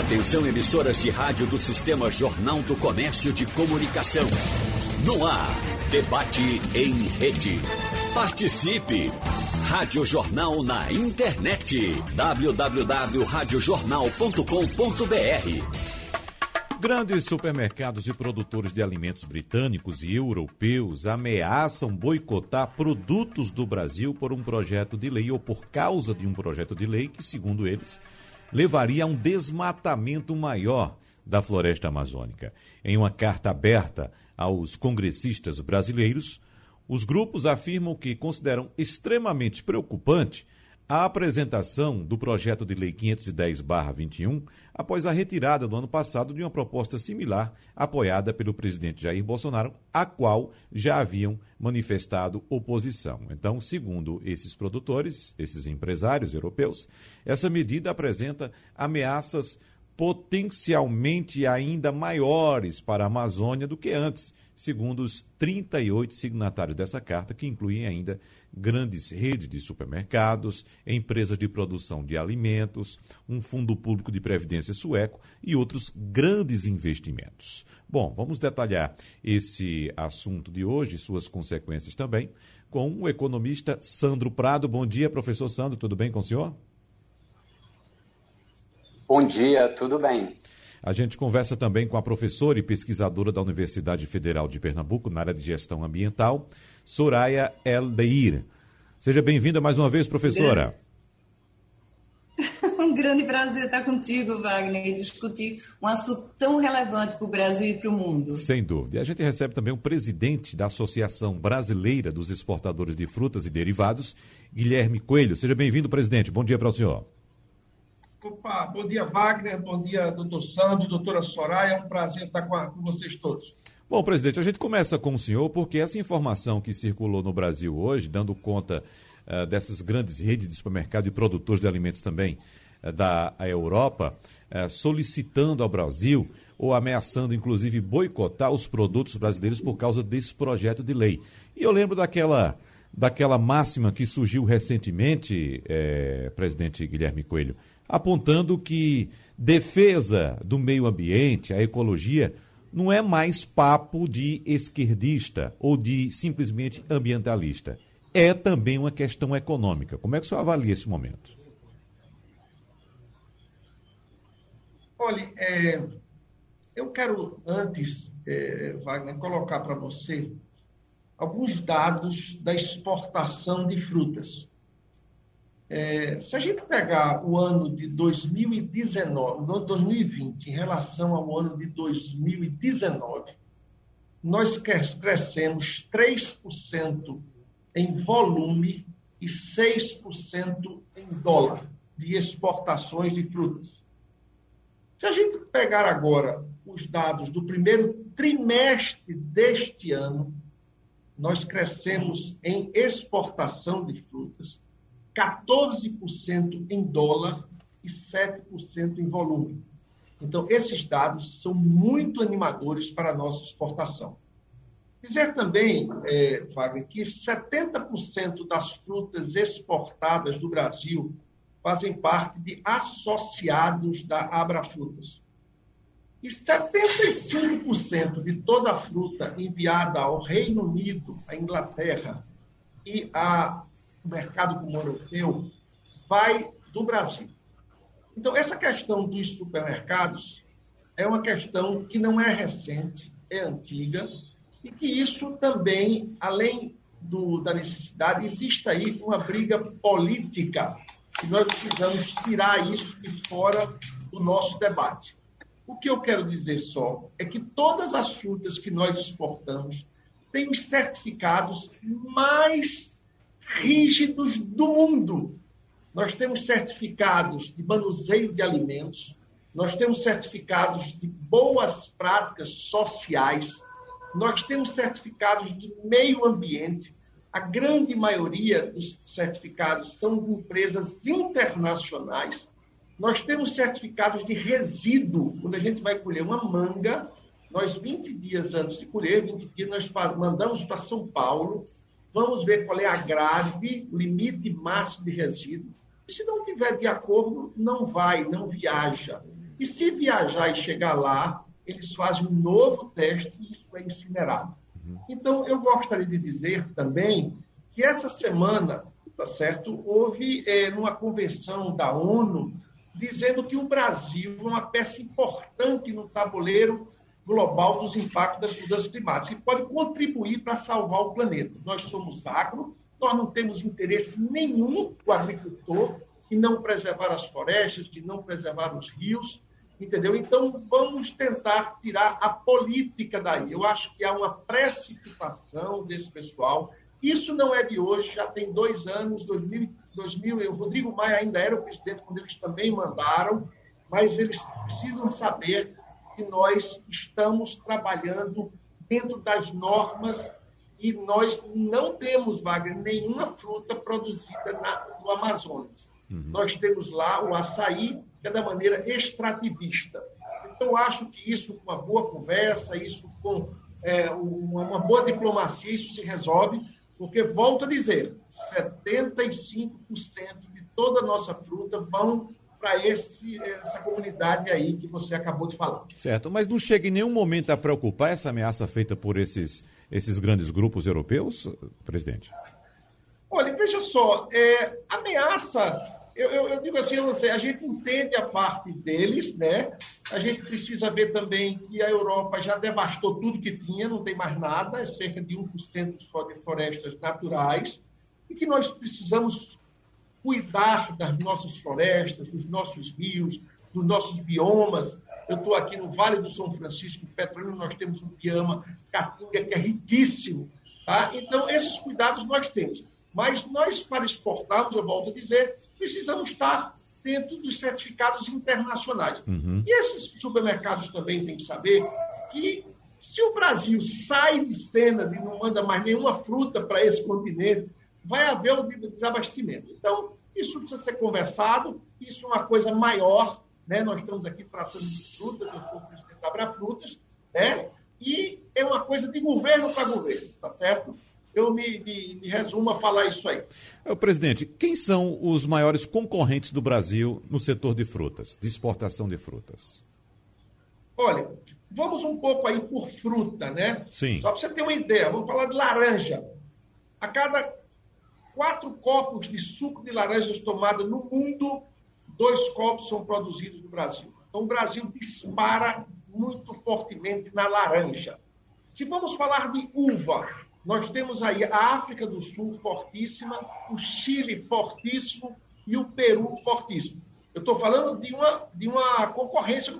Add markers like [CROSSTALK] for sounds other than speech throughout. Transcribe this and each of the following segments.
Atenção emissoras de rádio do Sistema Jornal do Comércio de Comunicação. No ar, debate em rede. Participe! Rádio Jornal na internet. www.radiojornal.com.br Grandes supermercados e produtores de alimentos britânicos e europeus ameaçam boicotar produtos do Brasil por um projeto de lei ou por causa de um projeto de lei que, segundo eles, levaria a um desmatamento maior da floresta amazônica. Em uma carta aberta aos congressistas brasileiros, os grupos afirmam que consideram extremamente preocupante a apresentação do projeto de lei 510-21 após a retirada do ano passado de uma proposta similar apoiada pelo presidente Jair Bolsonaro, a qual já haviam manifestado oposição. Então, segundo esses produtores, esses empresários europeus, essa medida apresenta ameaças potencialmente ainda maiores para a Amazônia do que antes, segundo os 38 signatários dessa carta, que incluem ainda grandes redes de supermercados, empresas de produção de alimentos, um fundo público de previdência sueco e outros grandes investimentos. Bom, vamos detalhar esse assunto de hoje, suas consequências também, com o economista Sandro Prado. Bom dia, professor Sandro, tudo bem com o senhor? Bom dia, tudo bem. A gente conversa também com a professora e pesquisadora da Universidade Federal de Pernambuco, na área de gestão ambiental, Soraya Eldeir. Seja bem-vinda mais uma vez, professora. [LAUGHS] Um grande prazer estar contigo, Wagner, e discutir um assunto tão relevante para o Brasil e para o mundo. Sem dúvida. E a gente recebe também o presidente da Associação Brasileira dos Exportadores de Frutas e Derivados, Guilherme Coelho. Seja bem-vindo, presidente. Bom dia para o senhor. Opa, bom dia, Wagner, bom dia, doutor Sandro, doutora Soraya, é um prazer estar com, a, com, vocês todos. Bom, presidente, a gente começa com o senhor, porque essa informação que circulou no Brasil hoje, dando conta uh, dessas grandes redes de supermercado e produtores de alimentos também uh, da Europa, uh, solicitando ao Brasil ou ameaçando, inclusive, boicotar os produtos brasileiros por causa desse projeto de lei. E eu lembro daquela daquela máxima que surgiu recentemente, presidente Guilherme Coelho, apontando que defesa do meio ambiente, a ecologia, não é mais papo de esquerdista ou de simplesmente ambientalista. É também uma questão econômica. Como é que o senhor avalia esse momento? Olha, é, eu quero antes, é, Wagner, colocar para você alguns dados da exportação de frutas. É, se a gente pegar o ano de 2019, 2020, em relação ao ano de 2019, nós crescemos 3% em volume e 6% em dólar de exportações de frutas. Se a gente pegar agora os dados do primeiro trimestre deste ano, nós crescemos em exportação de frutas 14% em dólar e 7% em volume. Então, esses dados são muito animadores para a nossa exportação. Dizer também, é, Wagner, que 70% das frutas exportadas do Brasil fazem parte de associados da Abrafrutas. E 75% de toda a fruta enviada ao Reino Unido, à Inglaterra e a o mercado comum europeu vai do Brasil. Então, essa questão dos supermercados é uma questão que não é recente, é antiga, e que isso também, além do, da necessidade, existe aí uma briga política e nós precisamos tirar isso de fora do nosso debate. O que eu quero dizer só é que todas as frutas que nós exportamos têm os certificados mais rígidos do mundo. Nós temos certificados de manuseio de alimentos, nós temos certificados de boas práticas sociais, nós temos certificados de meio ambiente. A grande maioria dos certificados são de empresas internacionais. Nós temos certificados de resíduo. Quando a gente vai colher uma manga, nós, 20 dias antes de colher, 20 dias, nós mandamos para São Paulo Vamos ver qual é a grade, o limite máximo de resíduo. E se não tiver de acordo, não vai, não viaja. E se viajar e chegar lá, eles fazem um novo teste e isso é incinerado. Uhum. Então, eu gostaria de dizer também que essa semana, tá certo, houve é, numa convenção da ONU dizendo que o Brasil é uma peça importante no tabuleiro global dos impactos das mudanças climáticas e pode contribuir para salvar o planeta. Nós somos agro, nós não temos interesse nenhum o agricultor em não preservar as florestas, de não preservar os rios, entendeu? Então, vamos tentar tirar a política daí. Eu acho que há uma precipitação desse pessoal. Isso não é de hoje, já tem dois anos, 2000, 2000 o Rodrigo Maia ainda era o presidente quando eles também mandaram, mas eles precisam saber que nós estamos trabalhando dentro das normas e nós não temos, Wagner, nenhuma fruta produzida na, no Amazonas. Uhum. Nós temos lá o açaí, que é da maneira extrativista. Então, acho que isso, com uma boa conversa, isso com é, uma, boa diplomacia, isso se resolve, porque, volto a dizer, 75% de toda a nossa fruta vão para essa comunidade aí que você acabou de falar. Certo, mas não chega em nenhum momento a preocupar essa ameaça feita por esses, esses grandes grupos europeus, presidente? Olha, veja só, é, ameaça, eu, eu, eu, digo assim, eu sei, a gente entende a parte deles, né? A gente precisa ver também que a Europa já devastou tudo que tinha, não tem mais nada, é cerca de 1% de florestas naturais, e que nós precisamos cuidar das nossas florestas, dos nossos rios, dos nossos biomas. Eu estou aqui no Vale do São Francisco, Petrolina, nós temos um bioma caatinga que é riquíssimo. Tá? Então, esses cuidados nós temos. Mas nós, para exportarmos, eu volto a dizer, precisamos estar dentro dos certificados internacionais. Uhum. E esses supermercados também têm que saber que se o Brasil sai de cena e não manda mais nenhuma fruta para esse continente, vai haver o desabastecimento. Então, isso precisa ser conversado, isso é uma coisa maior, né? Nós estamos aqui tratando de frutas, eu sou presidente da Abra Frutas, né? E é uma coisa de governo para governo, tá certo? Eu me, me, me, resumo a falar isso aí. Presidente, quem são os maiores concorrentes do Brasil no setor de frutas, de exportação de frutas? Olha, vamos um pouco aí por fruta, né? Sim. Só para você ter uma ideia, vamos falar de laranja. A cada quatro copos de suco de laranjas tomado no mundo, dois copos são produzidos no Brasil. Então, o Brasil dispara muito fortemente na laranja. Se vamos falar de uva, nós temos aí a África do Sul fortíssima, o Chile fortíssimo e o Peru fortíssimo. Eu estou falando de uma, de uma concorrência,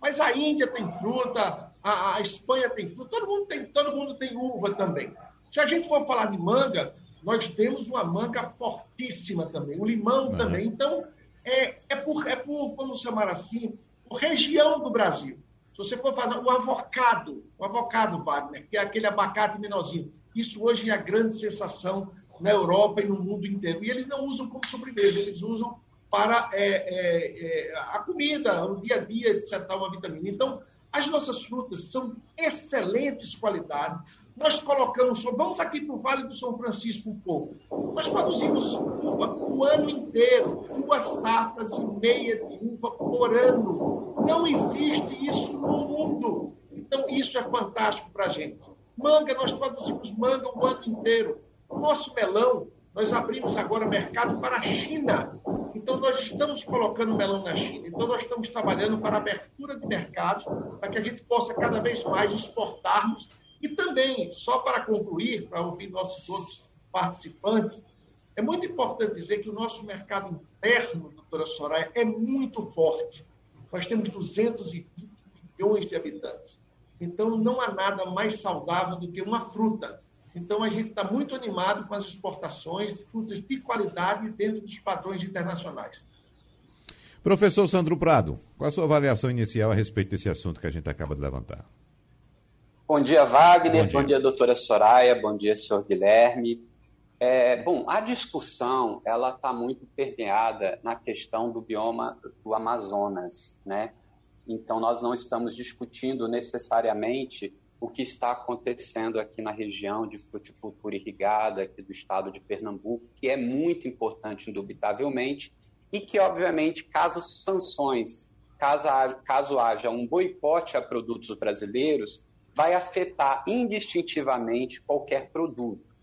mas a Índia tem fruta, a, a Espanha tem fruta, todo mundo tem, todo mundo tem uva também. Se a gente for falar de manga, nós temos uma manga fortíssima também, o limão uhum. também. Então, é, é, por, é por, vamos chamar assim, por região do Brasil. Se você for fazer o avocado, o avocado, Wagner, que é aquele abacate menorzinho, isso hoje é a grande sensação na Europa e no mundo inteiro. E eles não usam como sobremesa, eles usam para é, é, é, a comida, o dia a dia, etc., uma vitamina. Então, as nossas frutas são excelentes qualidades, nós colocamos, vamos aqui para o Vale do São Francisco um pouco. Nós produzimos uva o ano inteiro, duas safras e meia de uva por ano. Não existe isso no mundo. Então, isso é fantástico para a gente. Manga, nós produzimos manga o ano inteiro. O nosso melão, nós abrimos agora mercado para a China. Então, nós estamos colocando melão na China. Então, nós estamos trabalhando para abertura de mercados, para que a gente possa cada vez mais exportarmos e também, só para concluir, para ouvir nossos outros participantes, é muito importante dizer que o nosso mercado interno, doutora Soraya, é muito forte. Nós temos 220 milhões de habitantes. Então, não há nada mais saudável do que uma fruta. Então, a gente está muito animado com as exportações de frutas de qualidade dentro dos padrões internacionais. Professor Sandro Prado, qual a sua avaliação inicial a respeito desse assunto que a gente acaba de levantar? Bom dia, Wagner. Bom dia, bom dia doutora Soraya. Bom dia, senhor Guilherme. É, bom, a discussão ela está muito permeada na questão do bioma do Amazonas, né? Então nós não estamos discutindo necessariamente o que está acontecendo aqui na região de fruticultura irrigada aqui do estado de Pernambuco, que é muito importante indubitavelmente e que obviamente caso sanções caso, caso haja um boicote a produtos brasileiros, vai afetar indistintivamente qualquer produto.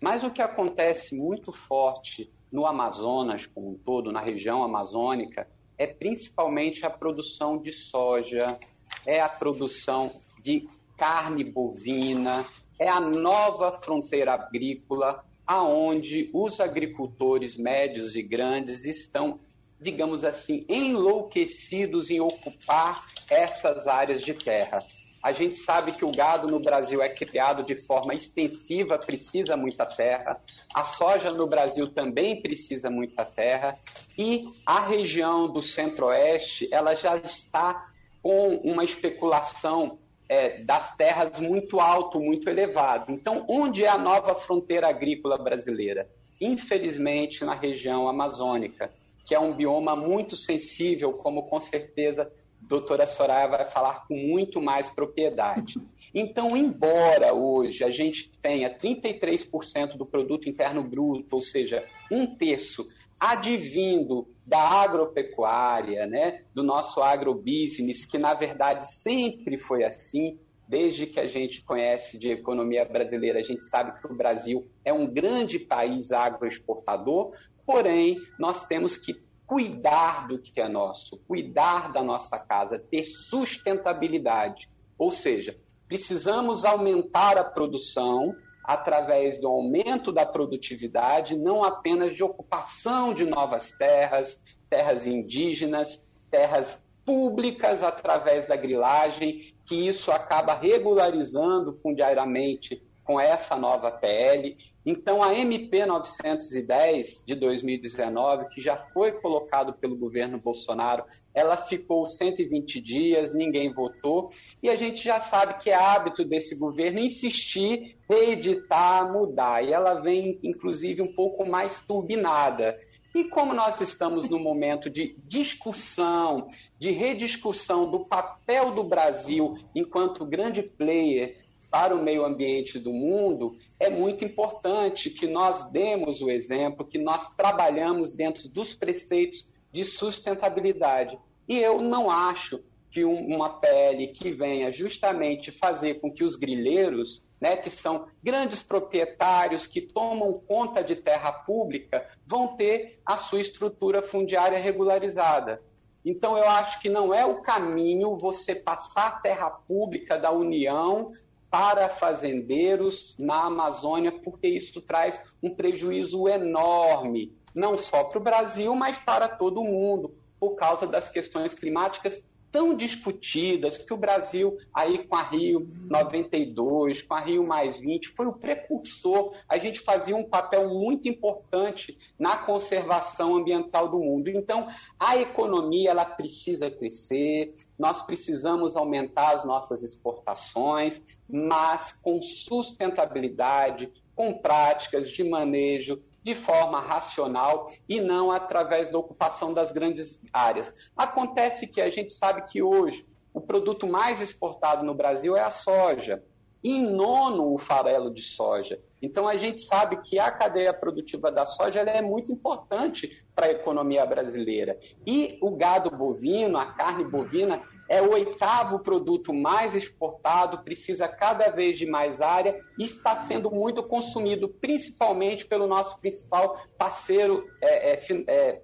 Mas o que acontece muito forte no Amazonas como um todo, na região amazônica, é principalmente a produção de soja, é a produção de carne bovina, é a nova fronteira agrícola, aonde os agricultores médios e grandes estão, digamos assim, enlouquecidos em ocupar essas áreas de terra. A gente sabe que o gado no Brasil é criado de forma extensiva, precisa muita terra. A soja no Brasil também precisa muita terra. E a região do centro-oeste, ela já está com uma especulação é, das terras muito alto, muito elevado. Então, onde é a nova fronteira agrícola brasileira? Infelizmente, na região amazônica, que é um bioma muito sensível, como com certeza doutora Soraya vai falar com muito mais propriedade. Então, embora hoje a gente tenha 33% do produto interno bruto, ou seja, um terço advindo da agropecuária, né, do nosso agrobusiness, que na verdade sempre foi assim, desde que a gente conhece de economia brasileira, a gente sabe que o Brasil é um grande país agroexportador, porém nós temos que cuidar do que é nosso, cuidar da nossa casa, ter sustentabilidade. Ou seja, precisamos aumentar a produção através do aumento da produtividade, não apenas de ocupação de novas terras, terras indígenas, terras públicas através da grilagem, que isso acaba regularizando fundiariamente com essa nova PL. Então, a MP 910 de 2019, que já foi colocado pelo governo Bolsonaro, ela ficou 120 dias, ninguém votou, e a gente já sabe que é hábito desse governo insistir, reeditar, mudar, e ela vem, inclusive, um pouco mais turbinada. E como nós estamos no momento de discussão, de rediscussão do papel do Brasil enquanto grande player para o meio ambiente do mundo, é muito importante que nós demos o exemplo, que nós trabalhamos dentro dos preceitos de sustentabilidade. E eu não acho que uma PL que venha justamente fazer com que os grileiros, né, que são grandes proprietários que tomam conta de terra pública, vão ter a sua estrutura fundiária regularizada. Então, eu acho que não é o caminho você passar a terra pública da União para fazendeiros na Amazônia, porque isso traz um prejuízo enorme, não só para o Brasil, mas para todo o mundo, por causa das questões climáticas tão discutidas que o Brasil, aí com a Rio 92, com a Rio mais 20, foi o precursor. A gente fazia um papel muito importante na conservação ambiental do mundo. Então, a economia ela precisa crescer, nós precisamos aumentar as nossas exportações, mas com sustentabilidade, com práticas de manejo de forma racional e não através da ocupação das grandes áreas. Acontece que a gente sabe que hoje o produto mais exportado no Brasil é a soja. Em nono, o farelo de soja. Então, a gente sabe que a cadeia produtiva da soja é muito importante para a economia brasileira. E o gado bovino, a carne bovina, é o oitavo produto mais exportado, precisa cada vez de mais área e está sendo muito consumido, principalmente pelo nosso principal parceiro é, é, é,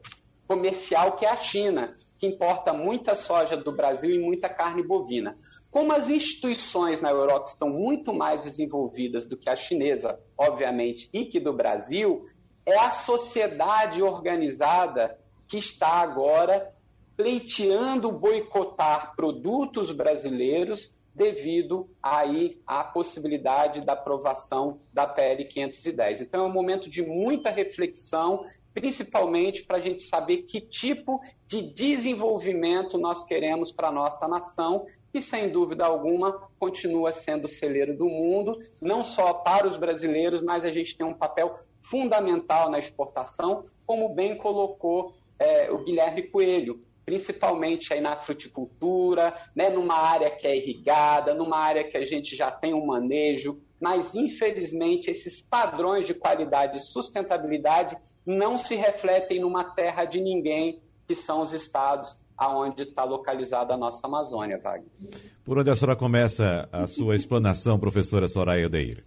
comercial, que é a China, que importa muita soja do Brasil e muita carne bovina. Como as instituições na Europa estão muito mais desenvolvidas do que a chinesa, obviamente, e que do Brasil, é a sociedade organizada que está agora pleiteando boicotar produtos brasileiros devido aí à possibilidade da aprovação da PL 510. Então é um momento de muita reflexão, principalmente para a gente saber que tipo de desenvolvimento nós queremos para a nossa nação, que sem dúvida alguma continua sendo o celeiro do mundo, não só para os brasileiros, mas a gente tem um papel fundamental na exportação, como bem colocou é, o Guilherme Coelho principalmente aí na fruticultura, né, numa área que é irrigada, numa área que a gente já tem um manejo, mas infelizmente esses padrões de qualidade e sustentabilidade não se refletem numa terra de ninguém, que são os estados aonde está localizada a nossa Amazônia, Wagner. Por onde a senhora começa a sua explanação, professora Soraya Odeir?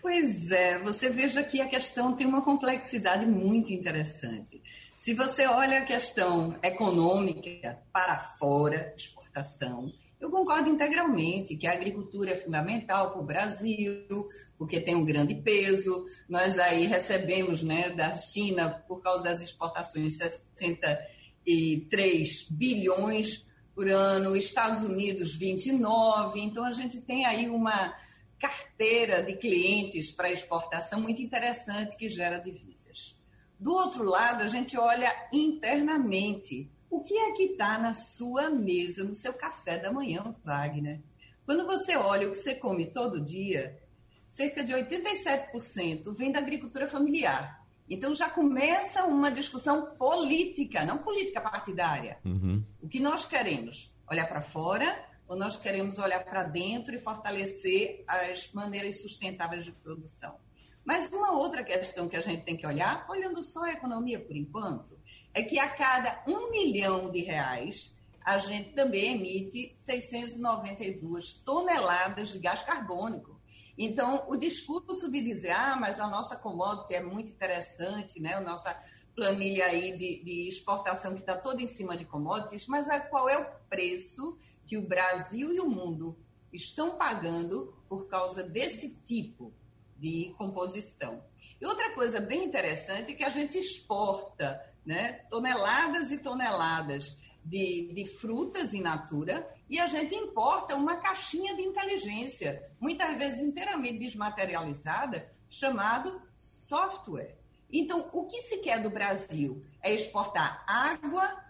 Pois é, você veja que a questão tem uma complexidade muito interessante. Se você olha a questão econômica para fora, exportação, eu concordo integralmente que a agricultura é fundamental para o Brasil, porque tem um grande peso. Nós aí recebemos né, da China, por causa das exportações, 63 bilhões por ano, Estados Unidos 29. Então a gente tem aí uma carteira de clientes para exportação muito interessante que gera divisas. Do outro lado, a gente olha internamente o que é que está na sua mesa, no seu café da manhã, Wagner? Quando você olha o que você come todo dia, cerca de 87% vem da agricultura familiar. Então já começa uma discussão política, não política partidária. Uhum. O que nós queremos? Olhar para fora ou nós queremos olhar para dentro e fortalecer as maneiras sustentáveis de produção? Mas uma outra questão que a gente tem que olhar, olhando só a economia por enquanto, é que a cada um milhão de reais, a gente também emite 692 toneladas de gás carbônico. Então, o discurso de dizer, ah, mas a nossa commodity é muito interessante, né? A nossa planilha aí de, de exportação que está toda em cima de commodities, mas qual é o preço que o Brasil e o mundo estão pagando por causa desse tipo de composição. E outra coisa bem interessante é que a gente exporta né, toneladas e toneladas de, de, frutas in natura e a gente importa uma caixinha de inteligência, muitas vezes inteiramente desmaterializada, chamado software. Então, o que se quer do Brasil é exportar água,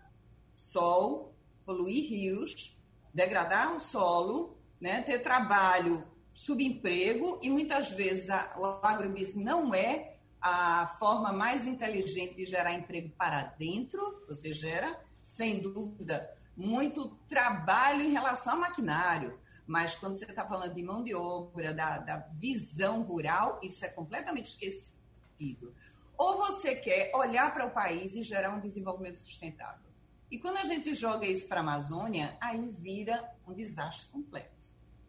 sol, poluir rios, degradar o solo, né, ter trabalho subemprego e muitas vezes a, o agrobusiness não é a forma mais inteligente de gerar emprego para dentro, você gera, sem dúvida, muito trabalho em relação ao maquinário, mas quando você está falando de mão de obra, da, da visão rural, isso é completamente esquecido. Ou você quer olhar para o país e gerar um desenvolvimento sustentável. E quando a gente joga isso para a Amazônia, aí vira um desastre completo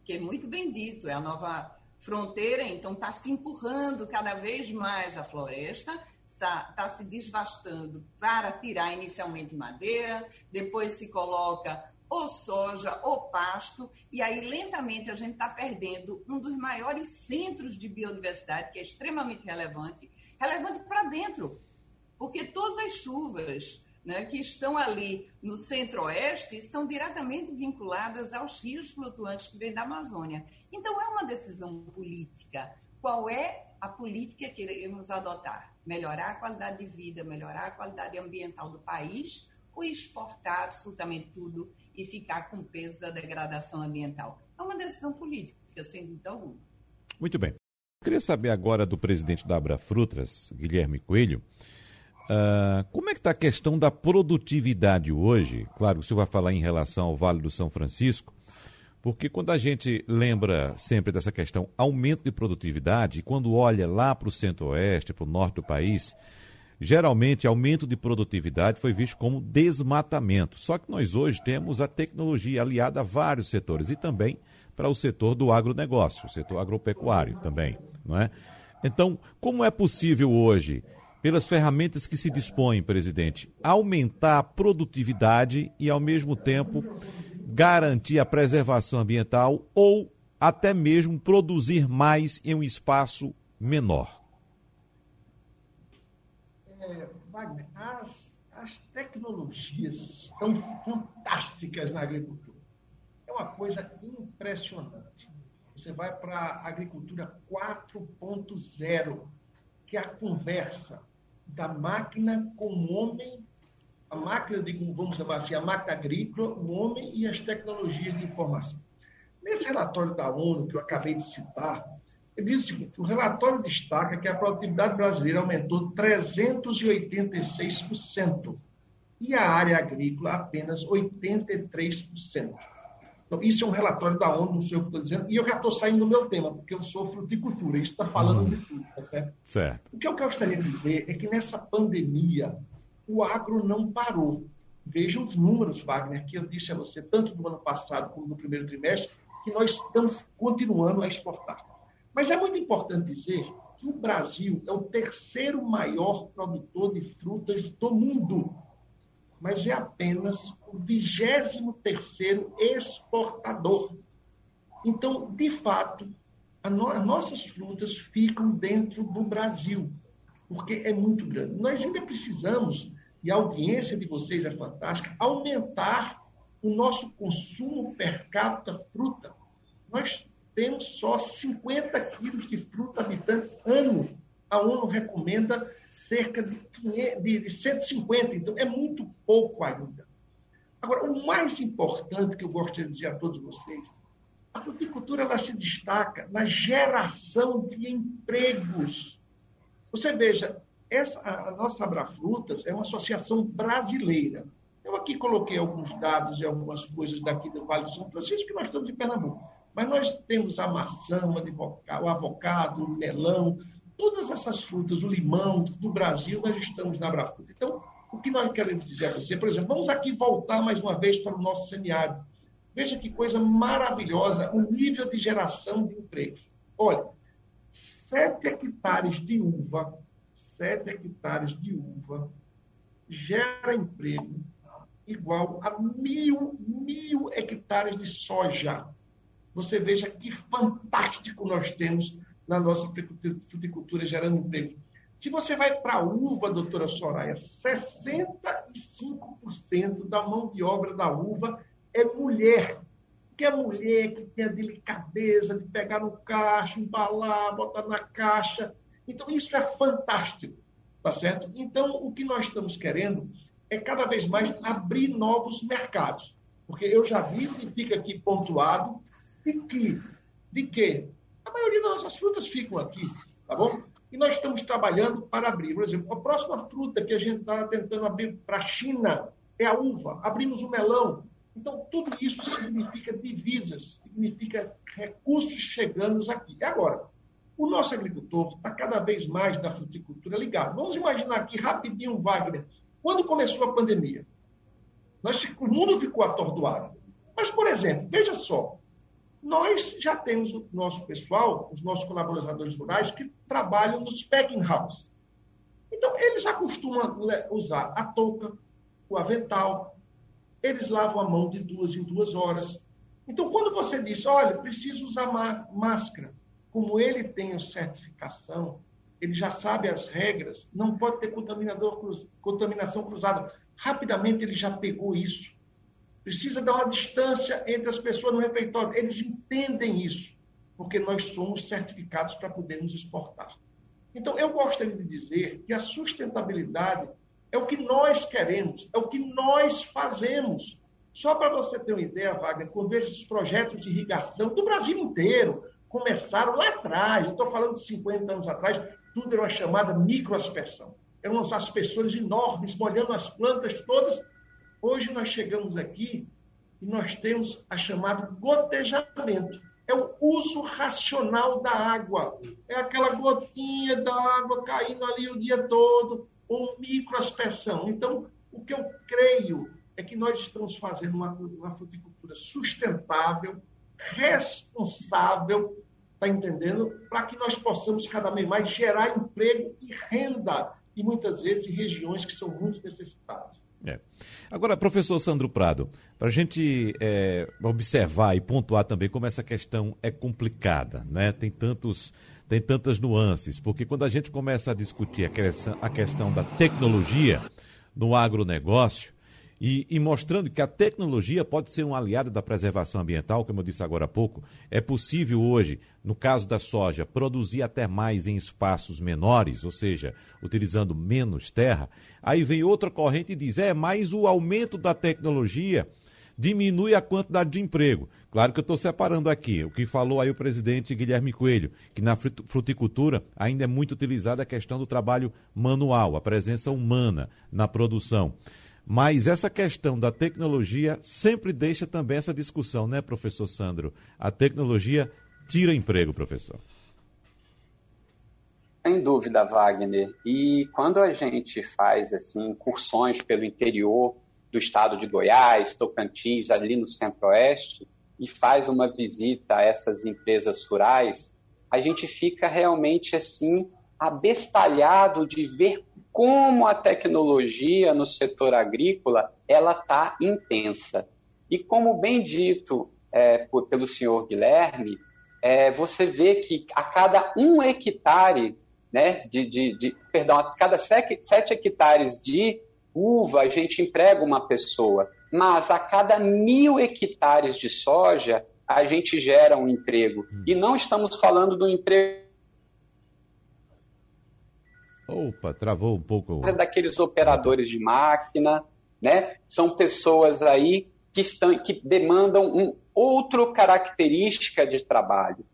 que é muito bem dito, é a nova fronteira, então está se empurrando cada vez mais a floresta, está tá se desvastando para tirar inicialmente madeira, depois se coloca ou soja ou pasto, e aí lentamente a gente está perdendo um dos maiores centros de biodiversidade, que é extremamente relevante, relevante para dentro, porque todas as chuvas né, que estão ali no centro-oeste são diretamente vinculadas aos rios flutuantes que vêm da Amazônia. Então, é uma decisão política. Qual é a política que queremos adotar? Melhorar a qualidade de vida, melhorar a qualidade ambiental do país ou exportar absolutamente tudo e ficar com peso da degradação ambiental? É uma decisão política, sem dúvida alguma. Muito bem. Queria saber agora do presidente da Abra Frutas, Guilherme Coelho, Uh, como é que está a questão da produtividade hoje? Claro, o senhor vai falar em relação ao Vale do São Francisco, porque quando a gente lembra sempre dessa questão aumento de produtividade, quando olha lá para o centro-oeste, para o norte do país, geralmente aumento de produtividade foi visto como desmatamento. Só que nós hoje temos a tecnologia aliada a vários setores e também para o setor do agronegócio, o setor agropecuário também, não é? Então, como é possível hoje pelas ferramentas que se dispõem, presidente, aumentar a produtividade e, ao mesmo tempo, garantir a preservação ambiental ou até mesmo produzir mais em um espaço menor? É, Wagner, as, as tecnologias estão fantásticas na agricultura. É uma coisa impressionante. Você vai para a agricultura 4.0 que a conversa da máquina com o homem, a máquina, de, vamos chamar assim, a máquina agrícola, o homem e as tecnologias de informação. Nesse relatório da ONU, que eu acabei de citar, ele diz o seguinte: o relatório destaca que a produtividade brasileira aumentou 386% e a área agrícola apenas 83%. Então, isso é um relatório da ONU, não sei o que estou dizendo, e eu já estou saindo do meu tema, porque eu sou fruticultura, isso está falando uhum. de tudo, tá certo? certo? O que eu gostaria de dizer é que nessa pandemia, o agro não parou. Veja os números, Wagner, que eu disse a você, tanto no ano passado como no primeiro trimestre, que nós estamos continuando a exportar. Mas é muito importante dizer que o Brasil é o terceiro maior produtor de frutas do mundo, mas é apenas o vigésimo terceiro exportador. Então, de fato, no, as nossas frutas ficam dentro do Brasil, porque é muito grande. Nós ainda precisamos, e a audiência de vocês é fantástica, aumentar o nosso consumo per capita fruta. Nós temos só 50 quilos de fruta habitante ano. A ONU recomenda cerca de, 500, de 150, então é muito pouco ainda. Agora, o mais importante que eu gostaria de dizer a todos vocês, a fruticultura ela se destaca na geração de empregos. Você veja, essa, a nossa Abrafrutas é uma associação brasileira. Eu aqui coloquei alguns dados e algumas coisas daqui do Vale do São Francisco, que nós estamos em Pernambuco. Mas nós temos a maçã, o avocado, o melão, todas essas frutas, o limão do Brasil, nós estamos na Abrafruta. Então, o que nós queremos dizer a você, por exemplo, vamos aqui voltar mais uma vez para o nosso semiárido. Veja que coisa maravilhosa o nível de geração de empregos. Olha, 7 hectares de uva, 7 hectares de uva gera emprego igual a mil, mil hectares de soja. Você veja que fantástico nós temos na nossa fruticultura gerando emprego. Se você vai para a uva, doutora Soraya, 65% da mão de obra da uva é mulher. Que é mulher que tem a delicadeza de pegar no caixa, embalar, botar na caixa. Então, isso é fantástico, tá certo? Então, o que nós estamos querendo é cada vez mais abrir novos mercados. Porque eu já disse e fica aqui pontuado de que, de que a maioria das nossas frutas ficam aqui, tá bom? E nós estamos trabalhando para abrir. Por exemplo, a próxima fruta que a gente está tentando abrir para a China é a uva. Abrimos o melão. Então, tudo isso significa divisas, significa recursos chegando aqui. E agora, o nosso agricultor está cada vez mais na fruticultura ligado. Vamos imaginar aqui rapidinho, Wagner, quando começou a pandemia. Nós, o mundo ficou atordoado. Mas, por exemplo, veja só, nós já temos o nosso pessoal, os nossos colaboradores rurais, que trabalham nos packing house. Então, eles acostumam usar a touca, o avental, eles lavam a mão de duas em duas horas. Então, quando você diz, olha, preciso usar máscara, como ele tem a certificação, ele já sabe as regras, não pode ter contaminação cruzada. Rapidamente ele já pegou isso. Precisa dar uma distância entre as pessoas no refeitório. Eles entendem isso, porque nós somos certificados para podermos exportar. Então, eu gostaria de dizer que a sustentabilidade é o que nós queremos, é o que nós fazemos. Só para você ter uma ideia, Wagner, quando esses projetos de irrigação do Brasil inteiro começaram lá atrás, estou falando de 50 anos atrás, tudo era uma chamada microaspersão. Eram uns aspersores enormes, molhando as plantas todas Hoje nós chegamos aqui e nós temos a chamada gotejamento. É o uso racional da água. É aquela gotinha da água caindo ali o dia todo, ou microaspersão. Então, o que eu creio é que nós estamos fazendo uma, uma fruticultura sustentável, responsável, está entendendo? Para que nós possamos cada vez mais gerar emprego e renda, e muitas vezes em regiões que são muito necessitadas. É. Agora, professor Sandro Prado, para a gente é, observar e pontuar também como essa questão é complicada, né? Tem tantos, tem tantas nuances, porque quando a gente começa a discutir a questão, a questão da tecnologia no agronegócio, e, e, mostrando que a tecnologia pode ser um aliado da preservação ambiental, como eu disse agora há pouco. É possível hoje, no caso da soja, produzir até mais em espaços menores, ou seja, utilizando menos terra. Aí vem outra corrente e diz: é, mas o aumento da tecnologia diminui a quantidade de emprego. Claro que eu estou separando aqui o que falou aí o presidente Guilherme Coelho, que na fruticultura ainda é muito utilizada a questão do trabalho manual, a presença humana na produção. Mas essa questão da tecnologia sempre deixa também essa discussão, né, professor Sandro? A tecnologia tira emprego, professor. Sem dúvida, Wagner. E quando a gente faz assim incursões pelo interior do estado de Goiás, Tocantins, ali no Centro-Oeste, e faz uma visita a essas empresas rurais, a gente fica realmente assim abestalhado de ver como a tecnologia no setor agrícola ela está intensa. E como bem dito é, por, pelo senhor Guilherme, é, você vê que a cada um hectare, né, de, de, de perdão, a cada sete, sete hectares de uva a gente emprega uma pessoa, mas a cada mil hectares de soja a gente gera um emprego. E não estamos falando do emprego Opa, travou um pouco. É daqueles operadores de máquina, né? São pessoas aí que estão que demandam um outro característica de trabalho.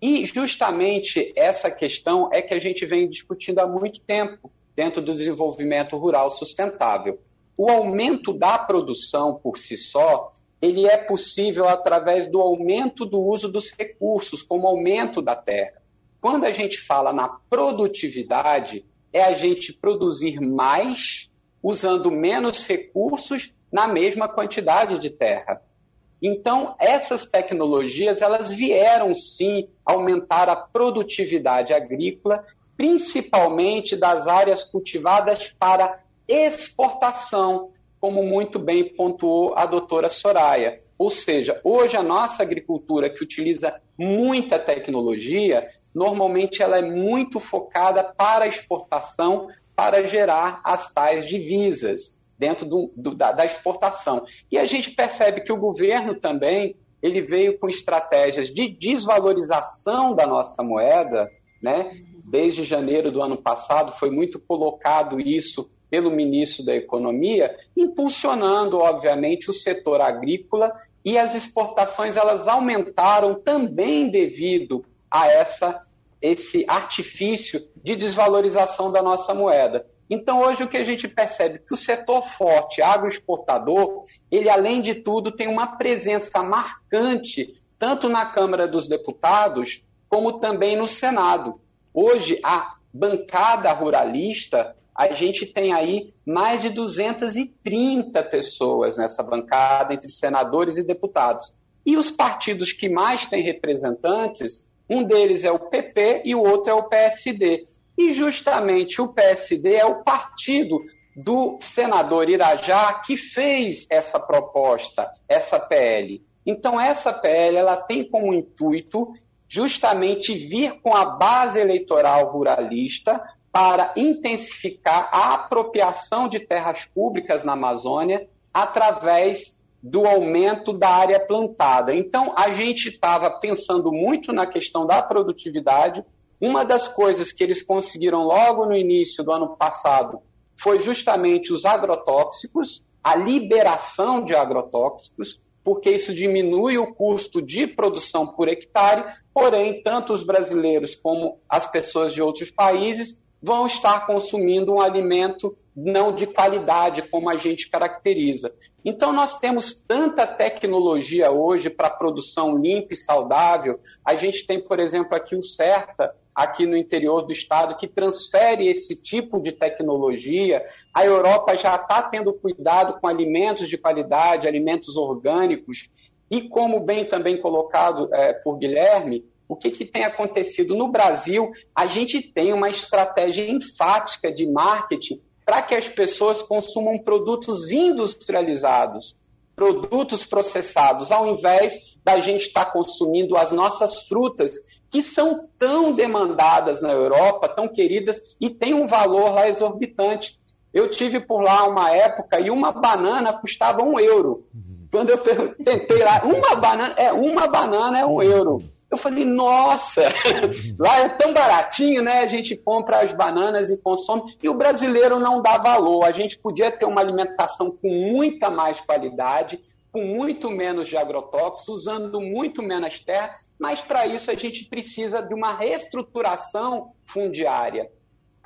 E justamente essa questão é que a gente vem discutindo há muito tempo dentro do desenvolvimento rural sustentável. O aumento da produção por si só, ele é possível através do aumento do uso dos recursos, como aumento da terra. Quando a gente fala na produtividade, é a gente produzir mais usando menos recursos na mesma quantidade de terra. Então, essas tecnologias, elas vieram sim aumentar a produtividade agrícola, principalmente das áreas cultivadas para exportação, como muito bem pontuou a doutora Soraya. Ou seja, hoje a nossa agricultura, que utiliza muita tecnologia, normalmente ela é muito focada para exportação, para gerar as tais divisas dentro do, do, da, da exportação. E a gente percebe que o governo também ele veio com estratégias de desvalorização da nossa moeda, né? Desde janeiro do ano passado foi muito colocado isso pelo ministro da Economia, impulsionando, obviamente, o setor agrícola e as exportações elas aumentaram também devido a essa esse artifício de desvalorização da nossa moeda. Então, hoje o que a gente percebe que o setor forte, agroexportador, ele além de tudo tem uma presença marcante tanto na Câmara dos Deputados como também no Senado. Hoje a bancada ruralista a gente tem aí mais de 230 pessoas nessa bancada, entre senadores e deputados. E os partidos que mais têm representantes, um deles é o PP e o outro é o PSD. E justamente o PSD é o partido do senador Irajá que fez essa proposta, essa PL. Então, essa PL ela tem como intuito justamente vir com a base eleitoral ruralista para intensificar a apropriação de terras públicas na Amazônia através do aumento da área plantada. Então, a gente estava pensando muito na questão da produtividade. Uma das coisas que eles conseguiram logo no início do ano passado foi justamente os agrotóxicos, a liberação de agrotóxicos, porque isso diminui o custo de produção por hectare, porém, tanto os brasileiros como as pessoas de outros países vão estar consumindo um alimento não de qualidade, como a gente caracteriza. Então, nós temos tanta tecnologia hoje para produção limpa e saudável. A gente tem, por exemplo, aqui o CERTA, aqui no interior do estado, que transfere esse tipo de tecnologia. A Europa já está tendo cuidado com alimentos de qualidade, alimentos orgânicos. E, como bem também colocado é, por Guilherme, o que, que tem acontecido? No Brasil, a gente tem uma estratégia enfática de marketing para que as pessoas consumam produtos industrializados, produtos processados, ao invés da gente estar tá consumindo as nossas frutas, que são tão demandadas na Europa, tão queridas e têm um valor lá exorbitante. Eu tive por lá uma época e uma banana custava um euro. Quando eu tentei lá, uma banana é uma banana é um euro. Eu falei, nossa, [LAUGHS] lá é tão baratinho, né? A gente compra as bananas e consome, e o brasileiro não dá valor. A gente podia ter uma alimentação com muita mais qualidade, com muito menos de agrotóxicos, usando muito menos terra, mas para isso a gente precisa de uma reestruturação fundiária.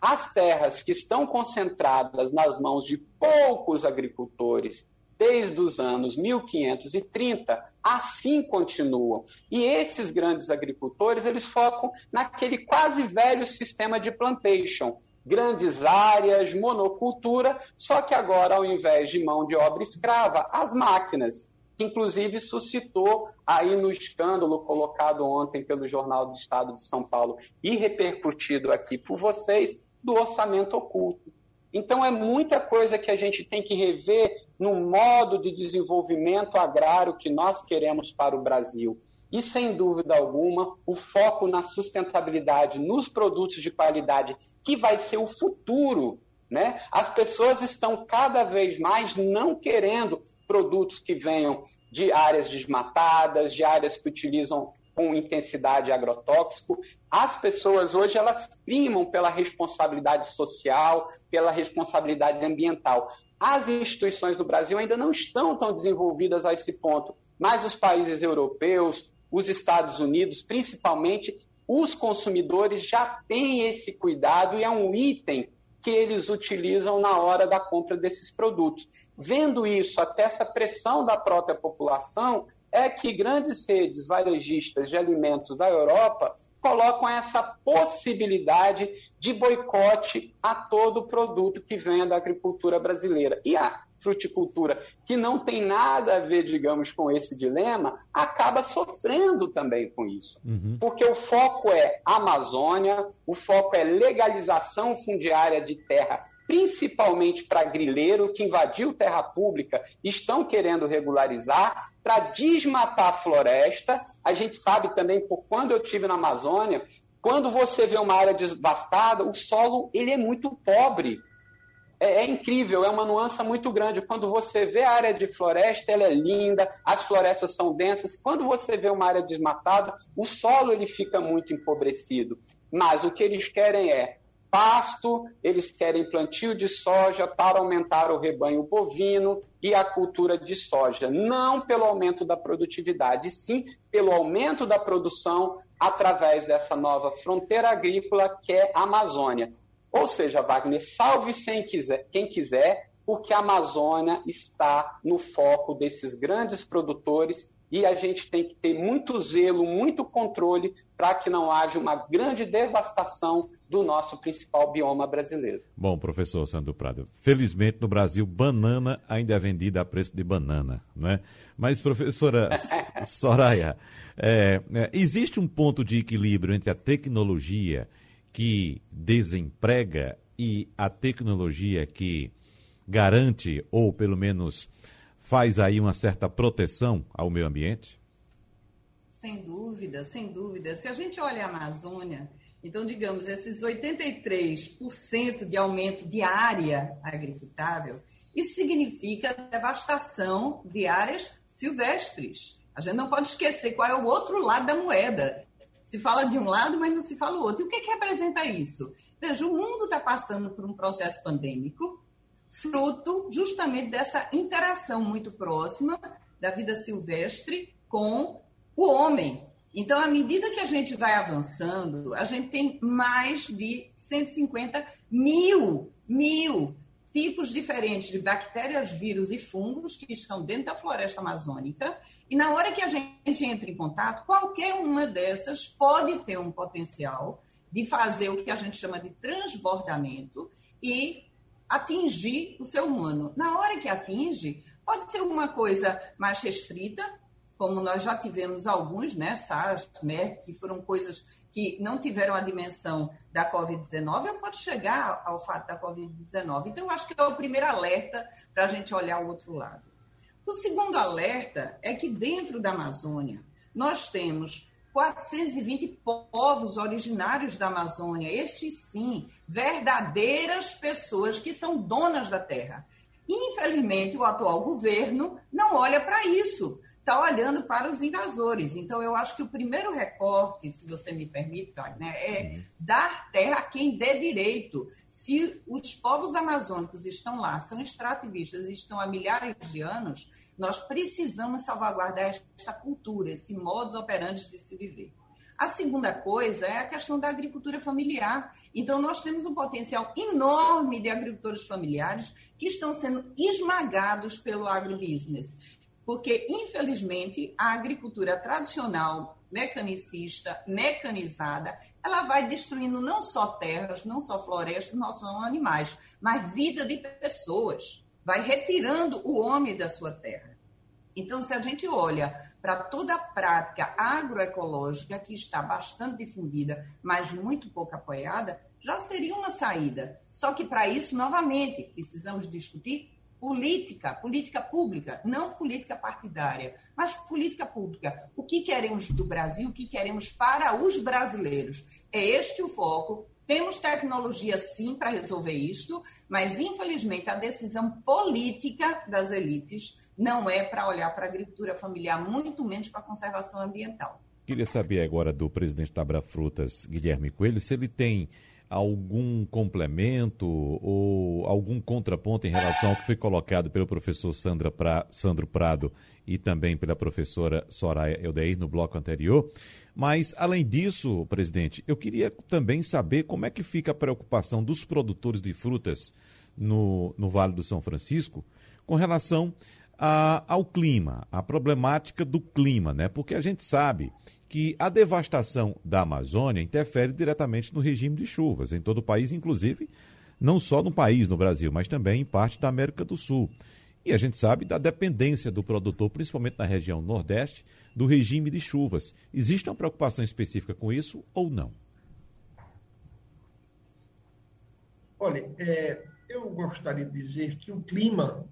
As terras que estão concentradas nas mãos de poucos agricultores desde os anos 1530, assim continuam. E esses grandes agricultores, eles focam naquele quase velho sistema de plantation, grandes áreas, monocultura, só que agora, ao invés de mão de obra escrava, as máquinas, inclusive suscitou aí no escândalo colocado ontem pelo Jornal do Estado de São Paulo e repercutido aqui por vocês, do orçamento oculto. Então, é muita coisa que a gente tem que rever no modo de desenvolvimento agrário que nós queremos para o Brasil. E, sem dúvida alguma, o foco na sustentabilidade, nos produtos de qualidade, que vai ser o futuro. Né? As pessoas estão cada vez mais não querendo produtos que venham de áreas desmatadas, de áreas que utilizam com intensidade agrotóxico. As pessoas hoje elas primam pela responsabilidade social, pela responsabilidade ambiental. As instituições do Brasil ainda não estão tão desenvolvidas a esse ponto, mas os países europeus, os Estados Unidos, principalmente, os consumidores já têm esse cuidado e é um item que eles utilizam na hora da compra desses produtos. Vendo isso, até essa pressão da própria população, é que grandes redes varejistas de alimentos da Europa colocam essa possibilidade de boicote a todo produto que venha da agricultura brasileira. E a fruticultura, que não tem nada a ver, digamos, com esse dilema, acaba sofrendo também com isso. Uhum. Porque o foco é Amazônia, o foco é legalização fundiária de terra, principalmente para grileiro que invadiu terra pública, estão querendo regularizar, para desmatar a floresta. A gente sabe também, por quando eu tive na Amazônia, quando você vê uma área devastada, o solo ele é muito pobre é, é, incrível, é uma nuance muito grande. Quando você vê a área de floresta, ela é linda, as florestas são densas. Quando você vê uma área desmatada, o solo ele fica muito empobrecido. Mas o que eles querem é pasto, eles querem plantio de soja para aumentar o rebanho bovino e a cultura de soja, não pelo aumento da produtividade, sim pelo aumento da produção através dessa nova fronteira agrícola que é a Amazônia. Ou seja, Wagner, salve quem quiser, quem quiser, porque a Amazônia está no foco desses grandes produtores e a gente tem que ter muito zelo, muito controle para que não haja uma grande devastação do nosso principal bioma brasileiro. Bom, professor Sandro Prado, felizmente no Brasil banana ainda é vendida a preço de banana, não é? Mas, professora [LAUGHS] Soraya, é, é, existe um ponto de equilíbrio entre a tecnologia que desemprega e a tecnologia que garante, ou pelo menos faz aí uma certa proteção ao meio ambiente? Sem dúvida, sem dúvida. Se a gente olha a Amazônia, então, digamos, esses 83% de aumento de área agricultável, isso significa devastação de áreas silvestres. A gente não pode esquecer qual é o outro lado da moeda. Se fala de um lado, mas não se fala o outro. E o que, que representa isso? Veja, o mundo está passando por um processo pandêmico, fruto justamente dessa interação muito próxima da vida silvestre com o homem. Então, à medida que a gente vai avançando, a gente tem mais de 150 mil, mil tipos diferentes de bactérias, vírus e fungos que estão dentro da floresta amazônica. E na hora que a gente entra em contato, qualquer uma dessas pode ter um potencial de fazer o que a gente chama de transbordamento e atingir o ser humano. Na hora que atinge, pode ser uma coisa mais restrita, como nós já tivemos alguns, né, SARS, MERS, que foram coisas que não tiveram a dimensão da Covid-19, pode chegar ao fato da Covid-19. Então, eu acho que é o primeiro alerta para a gente olhar o outro lado. O segundo alerta é que dentro da Amazônia, nós temos 420 povos originários da Amazônia, estes sim, verdadeiras pessoas que são donas da terra. Infelizmente, o atual governo não olha para isso está olhando para os invasores. Então, eu acho que o primeiro recorte, se você me permite, né, é uhum. dar terra a quem dê direito. Se os povos amazônicos estão lá, são extrativistas e estão há milhares de anos, nós precisamos salvaguardar esta cultura, esse modus operandi de se viver. A segunda coisa é a questão da agricultura familiar. Então, nós temos um potencial enorme de agricultores familiares que estão sendo esmagados pelo agrobusiness porque, infelizmente, a agricultura tradicional, mecanicista, mecanizada, ela vai destruindo não só terras, não só florestas, não só animais, mas vida de pessoas. Vai retirando o homem da sua terra. Então, se a gente olha para toda a prática agroecológica, que está bastante difundida, mas muito pouco apoiada, já seria uma saída. Só que, para isso, novamente, precisamos discutir política, política pública, não política partidária, mas política pública. O que queremos do Brasil, o que queremos para os brasileiros. É este o foco. Temos tecnologia, sim, para resolver isto, mas, infelizmente, a decisão política das elites não é para olhar para a agricultura familiar, muito menos para a conservação ambiental. Queria saber agora do presidente da Abrafrutas, Guilherme Coelho, se ele tem algum complemento ou algum contraponto em relação ao que foi colocado pelo professor Sandra pra, Sandro Prado e também pela professora Soraya Eldeir no bloco anterior. Mas, além disso, presidente, eu queria também saber como é que fica a preocupação dos produtores de frutas no, no Vale do São Francisco com relação a, ao clima, a problemática do clima, né? Porque a gente sabe que a devastação da Amazônia interfere diretamente no regime de chuvas em todo o país, inclusive não só no país, no Brasil, mas também em parte da América do Sul. E a gente sabe da dependência do produtor, principalmente na região Nordeste, do regime de chuvas. Existe uma preocupação específica com isso ou não? Olha, é, eu gostaria de dizer que o clima.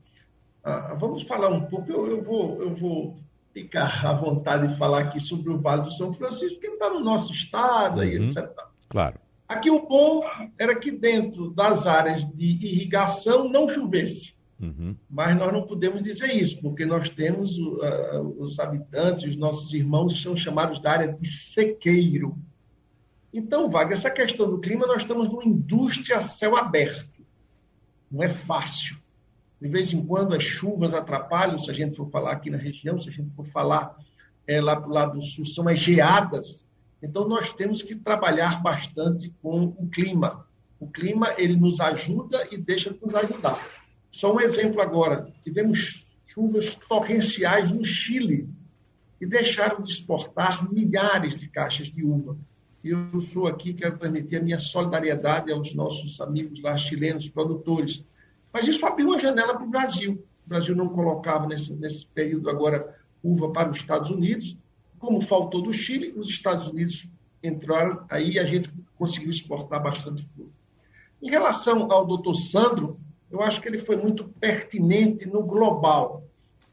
Ah, vamos falar um pouco, eu, eu, vou, eu vou ficar à vontade de falar aqui sobre o Vale do São Francisco, porque está no nosso estado, uhum. e etc. Claro. Aqui o bom era que dentro das áreas de irrigação não chovesse. Uhum. Mas nós não podemos dizer isso, porque nós temos uh, os habitantes, os nossos irmãos, são chamados da área de sequeiro. Então, Vaga, essa questão do clima, nós estamos numa indústria a céu aberto. Não é fácil. De vez em quando as chuvas atrapalham, se a gente for falar aqui na região, se a gente for falar é, lá para lado do sul, são as geadas. Então nós temos que trabalhar bastante com o clima. O clima ele nos ajuda e deixa de nos ajudar. Só um exemplo agora: tivemos chuvas torrenciais no Chile e deixaram de exportar milhares de caixas de uva. E eu sou aqui, quero transmitir a minha solidariedade aos nossos amigos lá chilenos produtores mas isso abriu uma janela para o Brasil. O Brasil não colocava nesse, nesse período agora uva para os Estados Unidos. Como faltou do Chile, os Estados Unidos entraram aí a gente conseguiu exportar bastante fruta. Em relação ao doutor Sandro, eu acho que ele foi muito pertinente no global.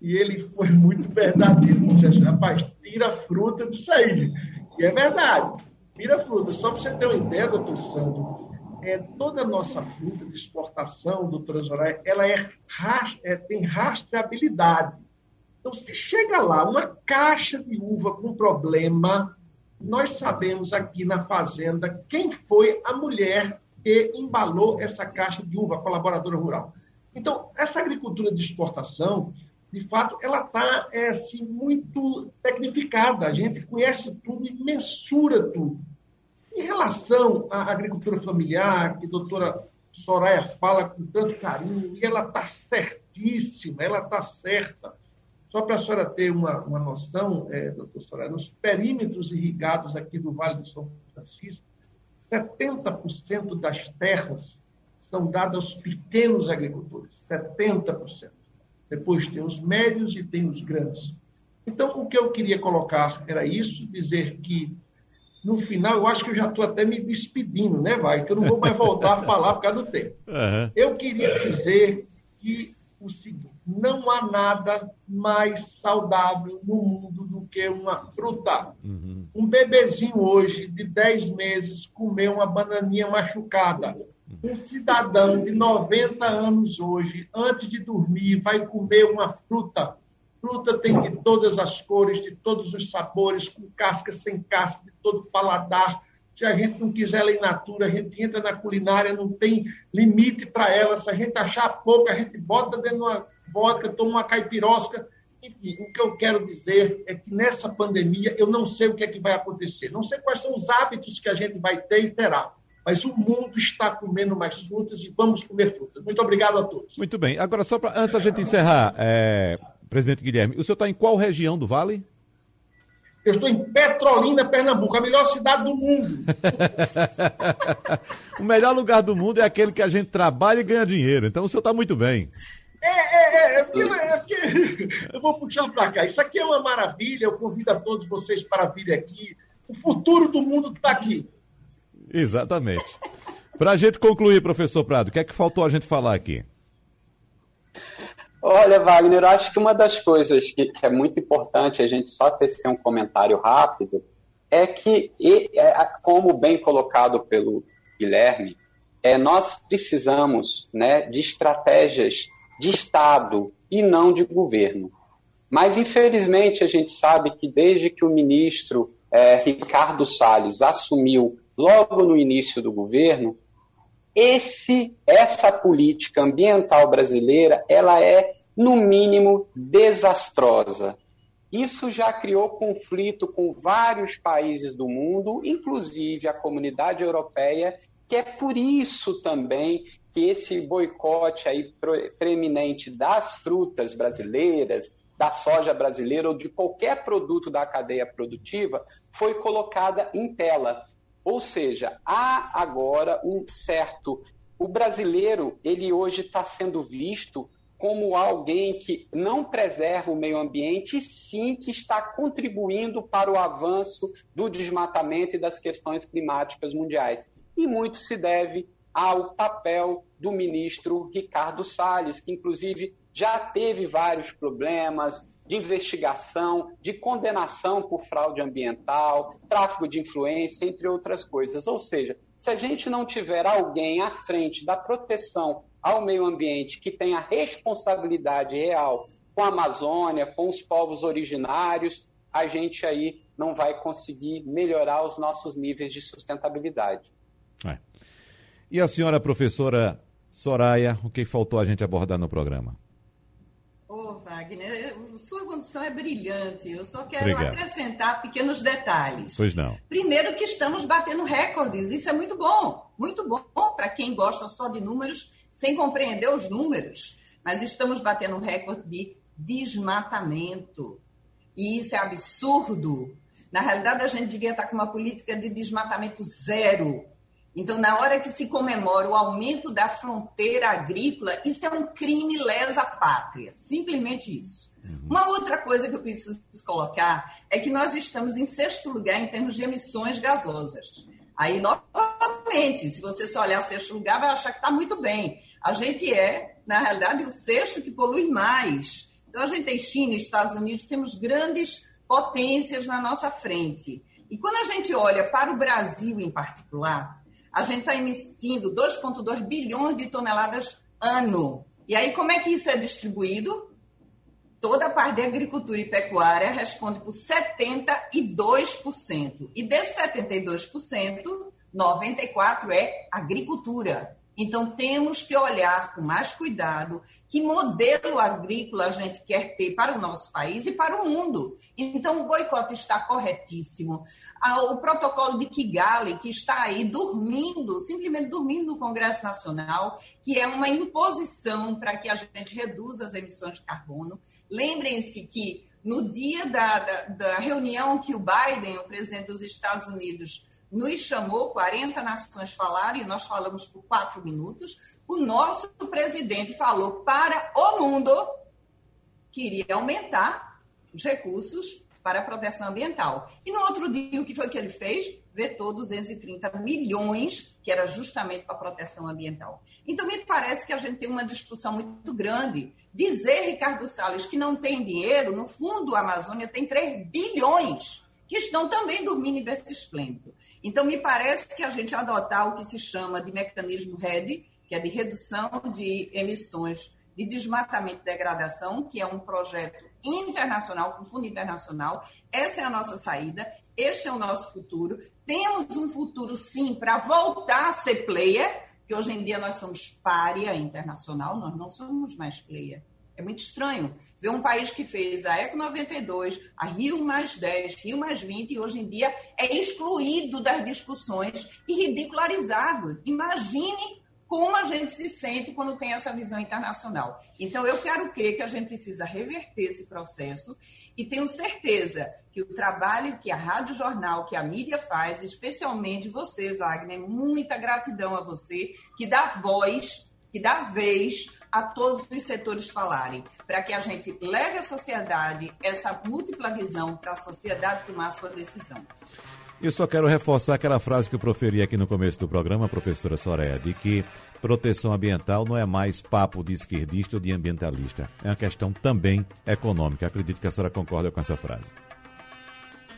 E ele foi [LAUGHS] muito verdadeiro. Você assim, rapaz, tira fruta disso aí. E é verdade. Tira fruta. Só para você ter uma ideia, doutor Sandro, é, toda a nossa fruta de exportação, doutora Zoraia, ela é, é, tem rastreabilidade. Então, se chega lá uma caixa de uva com problema, nós sabemos aqui na fazenda quem foi a mulher que embalou essa caixa de uva, a colaboradora rural. Então, essa agricultura de exportação, de fato, ela está é, assim, muito tecnificada. A gente conhece tudo e mensura tudo. Em relação à agricultura familiar, que a doutora Soraya fala com tanto carinho, e ela está certíssima, ela está certa. Só para a senhora ter uma, uma noção, é, doutor Soraya, nos perímetros irrigados aqui do Vale do São Francisco, 70% das terras são dadas aos pequenos agricultores, 70%. Depois tem os médios e tem os grandes. Então, o que eu queria colocar era isso, dizer que no final, eu acho que eu já estou até me despedindo, né, vai? Que eu não vou mais voltar a falar por causa do tempo. Uhum. Eu queria dizer que o seguinte: não há nada mais saudável no mundo do que uma fruta. Uhum. Um bebezinho hoje, de 10 meses, comer uma bananinha machucada. Um cidadão de 90 anos hoje, antes de dormir, vai comer uma fruta Fruta tem de todas as cores, de todos os sabores, com casca, sem casca, de todo paladar. Se a gente não quiser ela in natura, a gente entra na culinária, não tem limite para ela. Se a gente achar pouco, a gente bota dentro de uma vodka, toma uma caipirosca. Enfim, o que eu quero dizer é que nessa pandemia eu não sei o que é que vai acontecer. Não sei quais são os hábitos que a gente vai ter e terá mas o mundo está comendo mais frutas e vamos comer frutas. Muito obrigado a todos. Muito bem. Agora, só para antes a gente encerrar, é, Presidente Guilherme, o senhor está em qual região do Vale? Eu estou em Petrolina, Pernambuco, a melhor cidade do mundo. [LAUGHS] o melhor lugar do mundo é aquele que a gente trabalha e ganha dinheiro. Então o senhor está muito bem. É, é, é, é, porque, é porque [LAUGHS] eu vou puxar para cá. Isso aqui é uma maravilha. Eu convido a todos vocês para vir aqui. O futuro do mundo está aqui. Exatamente. Para a gente concluir, professor Prado, o que é que faltou a gente falar aqui? Olha, Wagner, eu acho que uma das coisas que, que é muito importante a gente só tecer um comentário rápido é que, e, é, como bem colocado pelo Guilherme, é, nós precisamos né, de estratégias de Estado e não de governo. Mas, infelizmente, a gente sabe que desde que o ministro é, Ricardo Salles assumiu logo no início do governo, esse, essa política ambiental brasileira, ela é, no mínimo, desastrosa. Isso já criou conflito com vários países do mundo, inclusive a comunidade europeia, que é por isso também que esse boicote aí preeminente das frutas brasileiras, da soja brasileira ou de qualquer produto da cadeia produtiva foi colocada em tela. Ou seja, há agora um certo. O brasileiro, ele hoje está sendo visto como alguém que não preserva o meio ambiente, e sim que está contribuindo para o avanço do desmatamento e das questões climáticas mundiais. E muito se deve ao papel do ministro Ricardo Salles, que inclusive já teve vários problemas, de investigação, de condenação por fraude ambiental, tráfico de influência, entre outras coisas. Ou seja, se a gente não tiver alguém à frente da proteção ao meio ambiente que tenha responsabilidade real com a Amazônia, com os povos originários, a gente aí não vai conseguir melhorar os nossos níveis de sustentabilidade. É. E a senhora professora Soraya, o que faltou a gente abordar no programa? Ô, Wagner, sua condição é brilhante. Eu só quero Obrigado. acrescentar pequenos detalhes. Pois não. Primeiro que estamos batendo recordes. Isso é muito bom. Muito bom para quem gosta só de números, sem compreender os números. Mas estamos batendo um recorde de desmatamento. E isso é absurdo. Na realidade, a gente devia estar com uma política de desmatamento zero então, na hora que se comemora o aumento da fronteira agrícola, isso é um crime lesa pátria, simplesmente isso. Uhum. Uma outra coisa que eu preciso colocar é que nós estamos em sexto lugar em termos de emissões gasosas. Aí, novamente, se você só olhar sexto lugar, vai achar que está muito bem. A gente é, na realidade, o sexto que polui mais. Então, a gente tem China Estados Unidos, temos grandes potências na nossa frente. E quando a gente olha para o Brasil em particular, a gente está emitindo 2,2 bilhões de toneladas ano. E aí, como é que isso é distribuído? Toda a parte de agricultura e pecuária responde por 72%. E desses 72%, 94% é agricultura. Então, temos que olhar com mais cuidado que modelo agrícola a gente quer ter para o nosso país e para o mundo. Então, o boicote está corretíssimo. Ah, o protocolo de Kigali, que está aí dormindo, simplesmente dormindo no Congresso Nacional, que é uma imposição para que a gente reduza as emissões de carbono. Lembrem-se que no dia da, da, da reunião que o Biden, o presidente dos Estados Unidos, nos chamou, 40 nações falaram, e nós falamos por quatro minutos. O nosso presidente falou para o mundo que iria aumentar os recursos para a proteção ambiental. E no outro dia, o que foi que ele fez? Vetou 230 milhões, que era justamente para a proteção ambiental. Então, me parece que a gente tem uma discussão muito grande. Dizer, Ricardo Salles, que não tem dinheiro, no fundo, a Amazônia tem 3 bilhões que estão também dormindo em berço esplêndido. Então, me parece que a gente adotar o que se chama de mecanismo RED, que é de redução de emissões de desmatamento e degradação, que é um projeto internacional, com fundo internacional, essa é a nossa saída, este é o nosso futuro. Temos um futuro, sim, para voltar a ser player, que hoje em dia nós somos párea internacional, nós não somos mais player. É muito estranho ver um país que fez a ECO 92, a Rio mais 10, Rio mais 20, e hoje em dia é excluído das discussões e ridicularizado. Imagine como a gente se sente quando tem essa visão internacional. Então, eu quero crer que a gente precisa reverter esse processo e tenho certeza que o trabalho que a Rádio Jornal, que a mídia faz, especialmente você, Wagner, muita gratidão a você, que dá voz, que dá vez a todos os setores falarem, para que a gente leve à sociedade essa múltipla visão para a sociedade tomar a sua decisão. Eu só quero reforçar aquela frase que eu proferi aqui no começo do programa, professora Soraya, de que proteção ambiental não é mais papo de esquerdista ou de ambientalista. É uma questão também econômica. Acredito que a senhora concorda com essa frase.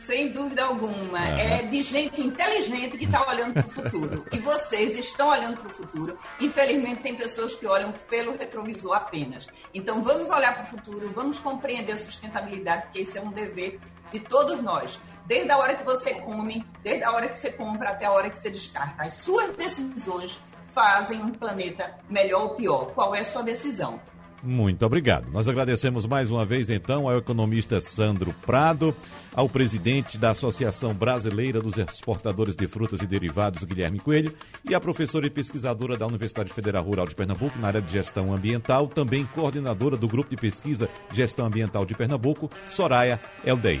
Sem dúvida alguma. É de gente inteligente que está olhando para o futuro. [LAUGHS] e vocês estão olhando para o futuro. Infelizmente, tem pessoas que olham pelo retrovisor apenas. Então, vamos olhar para o futuro, vamos compreender a sustentabilidade, porque esse é um dever de todos nós. Desde a hora que você come, desde a hora que você compra até a hora que você descarta. As suas decisões fazem um planeta melhor ou pior. Qual é a sua decisão? Muito obrigado. Nós agradecemos mais uma vez, então, ao economista Sandro Prado, ao presidente da Associação Brasileira dos Exportadores de Frutas e Derivados, Guilherme Coelho, e à professora e pesquisadora da Universidade Federal Rural de Pernambuco, na área de gestão ambiental, também coordenadora do Grupo de Pesquisa Gestão Ambiental de Pernambuco, Soraya Eldei.